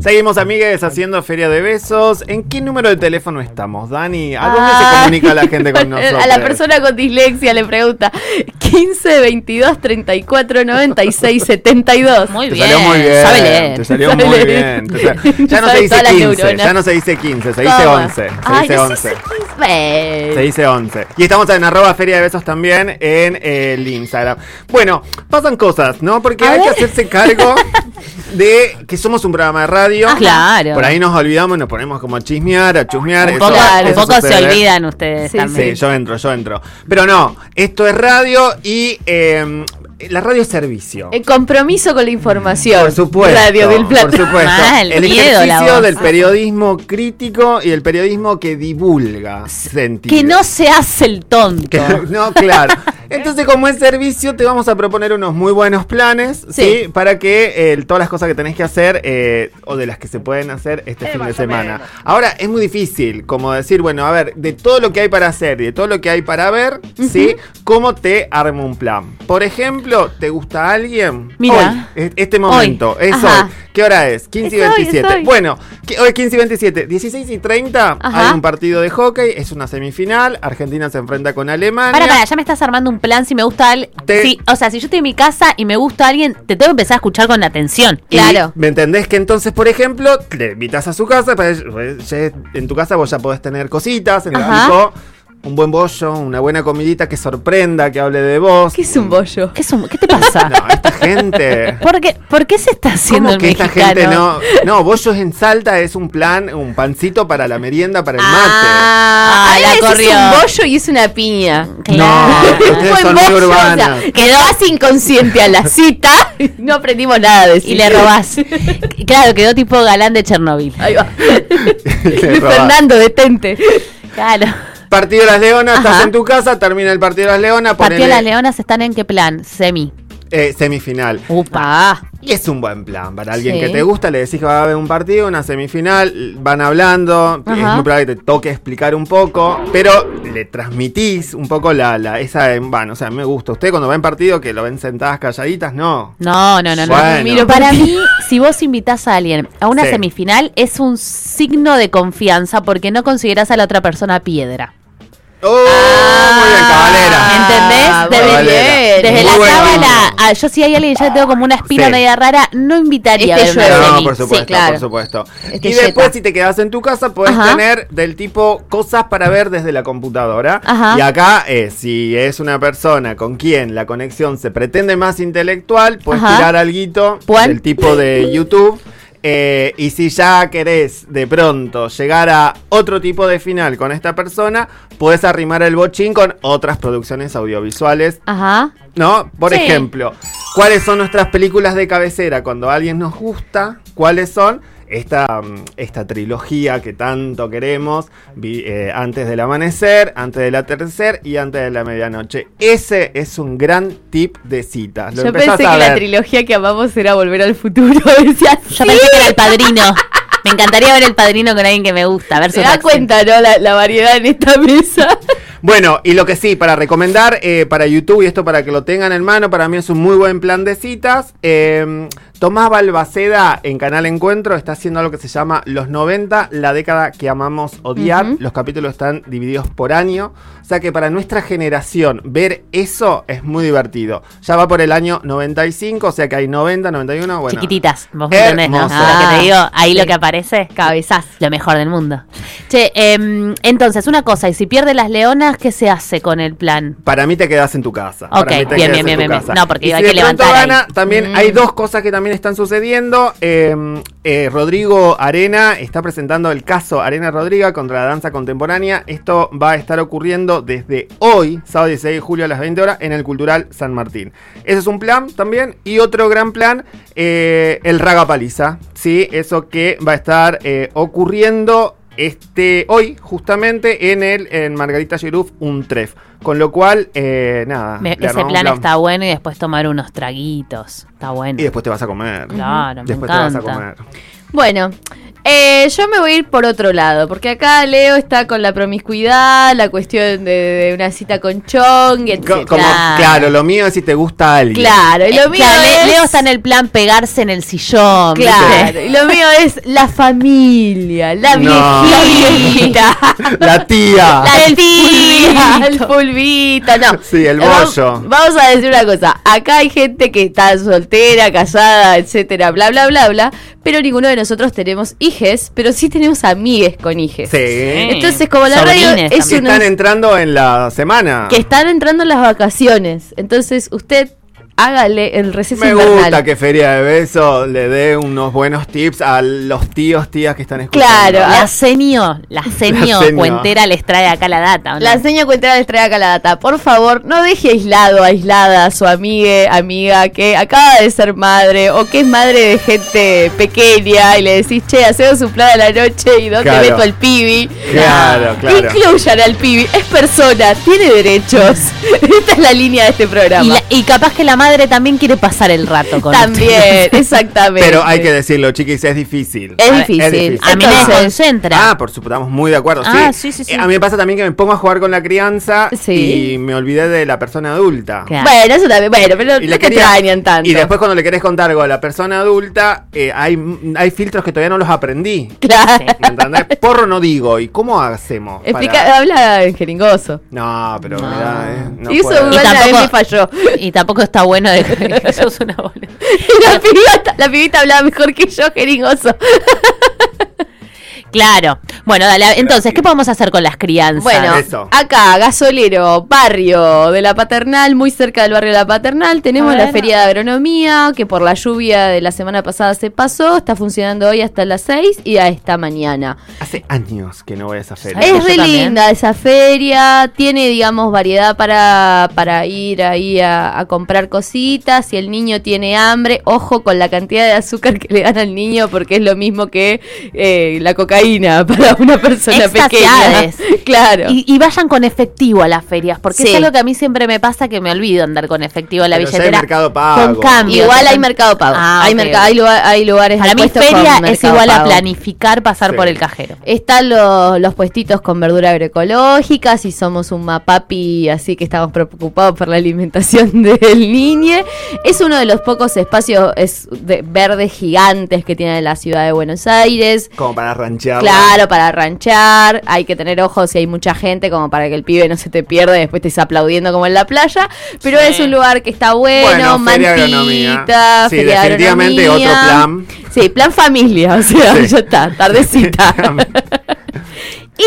Seguimos, amigues, haciendo Feria de Besos. ¿En qué número de teléfono estamos, Dani? ¿A dónde se Ah. comunica la gente con nosotros? A la persona con dislexia le pregunta 15 22 34 96 72. Muy Te bien. salió muy bien. Sabe leer. Te salió Sabe muy leer. bien. Te Ya no Sabe se dice todas las 15, neuronas. ya no se dice 15, se dice Toma. 11. Se Ay, dice no 11. se dice 15. Se dice 11. Y estamos en arroba feria de besos también en el Instagram. Bueno, pasan cosas, ¿no? Porque A hay que ver. hacerse cargo de que somos un programa de radio. Ah, claro. Por ahí nos olvidamos, nos ponemos como a chismear, a chusmear. Un eso- poco, Claro. un eso poco se olvidan ustedes Sí, también. Sí, yo entro, yo entro. Pero no, esto es radio y eh, la radio es servicio. El compromiso con la información. Por supuesto. Radio del Plata. Por supuesto. Mal, el miedo la ejercicio del periodismo crítico y el periodismo que divulga sentido. Que no se hace el tonto. Que- no, claro. Entonces, como es servicio, te vamos a proponer unos muy buenos planes, ¿sí? Sí. Para que eh, todas las cosas que tenés que hacer, eh, o de las que se pueden hacer este fin de semana. Ahora, es muy difícil, como decir, bueno, a ver, de todo lo que hay para hacer y de todo lo que hay para ver, ¿sí? ¿Cómo te armo un plan? Por ejemplo, ¿te gusta alguien? Mira. Hoy, es- este momento, es Ajá. hoy. ¿Qué hora es? 15 y Es hoy, es 27. hoy. Bueno, que- hoy es 15 y 27. 16 y 30 Ajá. hay un partido de hockey, es una semifinal. Argentina se enfrenta con Alemania. Para, para, ya me estás armando un plan si me gusta alguien. Sí, o sea, si yo estoy en mi casa y me gusta alguien, te tengo que empezar a escuchar con atención. Y Claro. ¿Me entendés que entonces, por ejemplo, le invitas a su casa? pues, pues, en tu casa vos ya podés tener cositas, en el banco, un buen bollo, una buena comidita que sorprenda, que hable de vos. ¿Qué es un bollo? ¿Qué, es un- qué te pasa? No, esta gente. ¿Por, qué, ¿Por qué se está haciendo ¿Cómo el que esta mexicano? gente no? No, bollos en Salta es un plan, un pancito para la merienda, para el mate. Ah, Ah, la corrió. un bollo y es una piña. No, ustedes Buen son muy bollo, o sea, urbanas. quedó así inconsciente a la cita. No aprendimos nada de Y le robás. claro, quedó tipo galán de Chernobyl. Ahí va. Fernando, detente. Claro. Partido de las Leonas, estás en tu casa, termina el partido de las Leonas, Partido de las Leonas están en qué plan? Semi. eh, semifinal. Upa. Y es un buen plan para alguien Sí. que te gusta, le decís que va a haber un partido, una semifinal, van hablando, es muy probable que te toque explicar un poco, pero le transmitís un poco la, la esa, bueno, o sea, me gusta. Usted cuando ven partido que lo ven sentadas calladitas, no. No, no, no, no. Miro, para mí, si vos invitás a alguien a una Sí. semifinal, es un signo de confianza porque no considerás a la otra persona piedra. ¡Oh! muy bien, cabalera. ¿Entendés? Ah, Desde, muy bien. desde Muy la cábala, gusto. a- yo si hay alguien que ya tengo como una espina Sí. media rara, no invitaría Este a ver. No, por supuesto, Sí, claro. por supuesto. Este y después, yeta. si te quedas en tu casa, puedes Ajá. tener del tipo cosas para ver desde la computadora. Ajá. Y acá, eh, si es una persona con quien la conexión se pretende más intelectual, puedes Ajá. tirar ¿Puan? del tipo de YouTube. Eh, y si ya querés de pronto llegar a otro tipo de final con esta persona, puedes arrimar el bochín con otras producciones audiovisuales Ajá. ¿No? Por Sí. ejemplo, ¿cuáles son nuestras películas de cabecera cuando a alguien nos gusta? ¿Cuáles son? Esta, mm, esta trilogía que tanto queremos, vi- eh, antes del amanecer, antes del atardecer y antes de la medianoche. Ese es un gran tip de citas. Lo Yo pensé a que la trilogía que amamos era Volver al Futuro. Decía, Yo pensé que era el padrino. Me encantaría ver el padrino con alguien que me gusta. A ver se su da reacción. cuenta, ¿no? La, la variedad en esta mesa. Bueno, y lo que sí, para recomendar eh, para YouTube y esto para que lo tengan en mano, para mí es un muy buen plan de citas. Eh, Tomás Balbaceda en Canal Encuentro está haciendo algo que se llama Los 90, la década que amamos odiar. Los capítulos están divididos por año. O sea que para nuestra generación ver eso es muy divertido. Ya va por el año 95, o sea que hay 90, 91, bueno. Chiquititas, vos me entendés, ¿no? Lo que te digo, ahí sí. lo que aparece, cabezas, lo mejor del mundo. Che, em, entonces, una cosa, y si pierde las leonas, ¿qué se hace con el plan? Para mí te quedas en tu casa. Ok, Para mí te bien, bien, en bien, bien. No, porque Y hay si que de levantar gana, también Mm. hay dos cosas que también están sucediendo. Eh, eh, Rodrigo Arena está presentando el caso Arena Rodriga contra la danza contemporánea. Esto va a estar ocurriendo desde hoy, sábado 16 de julio a las 20 horas, en el Cultural San Martín. Ese es un plan también. Y otro gran plan, eh, el Raga Paliza. ¿sí? Eso que va a estar eh, ocurriendo este hoy justamente en el en Margarita Girouf un tref con lo cual eh, nada Me- ese plan está bueno y después tomar unos traguitos. Está bueno. y después te vas a comer Claro, me después te vas a encanta. comer Bueno, eh, yo me voy a ir por otro lado, porque acá Leo está con la promiscuidad, la cuestión de, de una cita con Chong, etc. Co- como- Claro. lo mío es si te gusta alguien. Claro, y lo Eh, mío claro, es... Leo está en el plan pegarse en el sillón. Claro, y lo mío es la familia, la No. viejita. La tía. La El tía, el pulvito, no. Sí, el Vamos- bollo. Vamos a decir una cosa. Acá hay gente que está soltera, casada, etcétera, bla, bla, bla, bla. Pero ninguno de nosotros tenemos hijes, pero sí tenemos amigues con hijes. Sí. Entonces, como la radio Sobrines es Que están entrando en la semana. que están entrando en las vacaciones, entonces usted hágale el receso Me invernal. gusta que Feria de Beso le dé unos buenos tips a los tíos, tías que están escuchando. Claro, La senio, la senio senio. cuentera les trae acá la data. ¿o no? La seña cuentera les trae acá la data. Por favor, no deje aislado, aislada a su amiga, amiga que acaba de ser madre o que es madre de gente pequeña y le decís, che, hacemos un plan a la noche y dónde Claro. meto al pibi. Claro, claro. Incluyan al pibi, es persona, tiene derechos. Esta es la línea de este programa. y, la- y capaz que la madre también quiere pasar el rato con También, exactamente. Pero hay que decirlo, chiquis, es difícil. Es A ver, difícil. es difícil. A mí me desconcentra. Ah, por supuesto, estamos muy de acuerdo. Ah, sí. sí, sí, sí. Eh, A mí me pasa también que me pongo a jugar con la crianza Sí. y me olvidé de la persona adulta. Claro. Bueno, eso también, bueno, pero Y no le te extrañan tanto. Y después cuando le querés contar algo a la persona adulta, eh, hay, hay filtros que todavía no los aprendí. Claro. ¿Me entendés? Porro no digo. ¿Y cómo hacemos? Explica, para- habla en jeringoso. No, pero No. da, eh, no y eso Y tampoco- me falló. Y tampoco está bueno de que sos una boluda. la pibita hablaba mejor que yo, jeringoso. Claro. Bueno, dale. Entonces, ¿qué podemos hacer con las crianzas? Bueno, Eso. acá, gasolero, barrio de la Paternal, muy cerca del barrio de la Paternal, tenemos la feria de agronomía, que por la lluvia de la semana pasada se pasó, está funcionando hoy hasta las 6 y a esta mañana. Hace años que no voy a esa feria. Es re linda esa feria, tiene, digamos, variedad para, para ir ahí a, a comprar cositas. Si el niño tiene hambre, ojo con la cantidad de azúcar que le dan al niño, porque es lo mismo que eh, la cocaína para una persona pequeña. Claro. Y, y vayan con efectivo a las ferias, porque Sí. es algo que a mí siempre me pasa que me olvido andar con efectivo a la Pero ya hay billetera. Mercado Pago. Con cambio. Igual hay mercado pago. Ah, hay, ok. merca- hay, lugar- hay lugares Para mí feria con es igual a planificar pasar Sí. por el cajero. Están los, los puestitos con verdura agroecológica, si somos un mapapi, así que estamos preocupados por la alimentación del niño. Es uno de los pocos espacios es, de, verdes gigantes que tiene la ciudad de Buenos Aires. Como para ranchear. Claro, para ranchar, hay que tener ojos si hay mucha gente, como para que el pibe no se te pierda y después te estés aplaudiendo como en la playa. Pero Sí. es un lugar que está bueno, Bueno, feria mantita, Sí, feria de definitivamente agronomía. otro plan. Sí, plan familia, o sea, Sí. ya está, tardecita.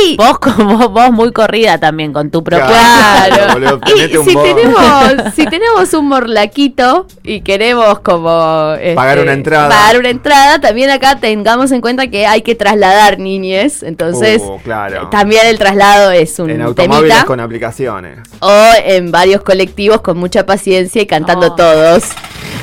y Vos como vos muy corrida también con tu propia. Claro. boludo, Y si tenemos, si tenemos un morlaquito y queremos como este, Pagar una entrada. pagar una entrada, también acá tengamos en cuenta que hay que trasladar niñes, entonces Uh, claro. también el traslado es un En automóviles temita. con aplicaciones. o en varios colectivos con mucha paciencia y cantando Oh. todos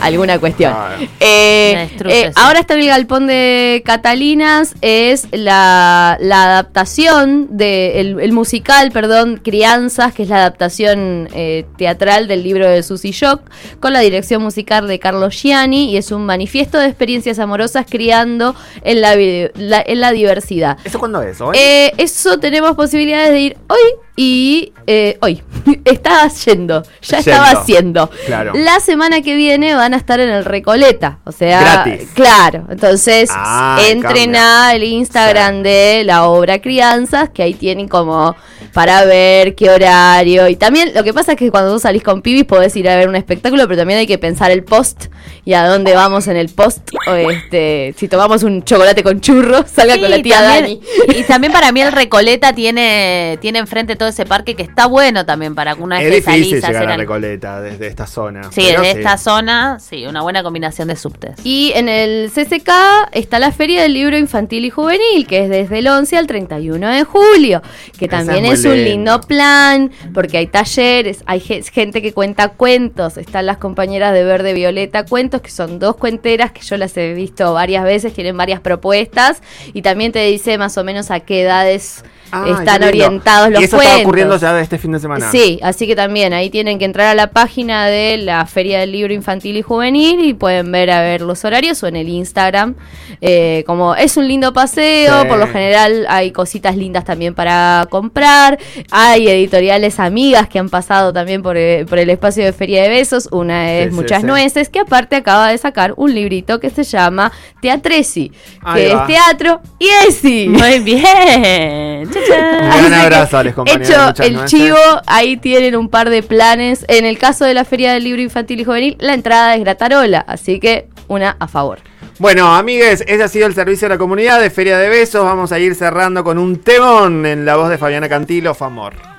alguna cuestión. Claro. Eh, eh, eso. ahora está en el galpón de Catalinas, es la, la adaptación de el, el musical, perdón, Crianzas, que es la adaptación eh, teatral del libro de Susy Shock, con la dirección musical de Carlos Gianni y es un manifiesto de experiencias amorosas criando en la, en la diversidad. ¿Eso cuándo es? ¿Hoy? Eh, eso tenemos posibilidades de ir hoy y eh, hoy. Estaba yendo, ya Yendo. estaba haciendo. Claro. La semana que viene van a estar en el Recoleta, o sea, Gratis. claro. Entonces, Ah, entren al Instagram de la obra Crianzas, que ahí tienen como para ver qué horario. Y también lo que pasa es que cuando vos salís con pibis podés ir a ver un espectáculo, pero también hay que pensar el post y a dónde vamos en el post. O este, si tomamos un chocolate con churro, salga Sí, con la tía también- Dani. Y también para mí el Recoleta tiene, tiene enfrente todo ese parque que está bueno también para que una vez es que difícil salís a llegar hacer a al- Recoleta desde esta zona. Sí, desde esta zona, sí, una buena combinación de subtes. Y en el CCK está la Feria del Libro Infantil y Juvenil, que es desde el 11 al 31 de julio, que Esa también es es, un lindo. plan, porque hay talleres, hay ge- gente que cuenta cuentos, están las compañeras de Verde Violeta Cuentos, que son dos cuenteras que yo las he visto varias veces, tienen varias propuestas, y también te dice más o menos a qué edades Ah, están orientados los Y eso cuentos. está ocurriendo ya este fin de semana. Sí, así que también ahí tienen que entrar a la página de la Feria del Libro Infantil y Juvenil y pueden ver a ver los horarios o en el Instagram. Eh, como es un lindo paseo, Sí. por lo general hay cositas lindas también para comprar. Hay editoriales amigas que han pasado también por, eh, por el espacio de Feria de Besos. Una es sí, Muchas sí. Nueces, que aparte acaba de sacar un librito que se llama Teatresi, Ahí que va. es teatro y esi. Muy bien. Un abrazo a los compañeros Hecho el Nueces. chivo, ahí tienen un par de planes. En el caso de la Feria del Libro Infantil y Juvenil, la entrada es gratarola, así que una a favor. Bueno, amigues, ese ha sido el servicio de la comunidad de Feria de Besos. Vamos a ir cerrando con un temón en la voz de Fabiana Cantilo, Famor.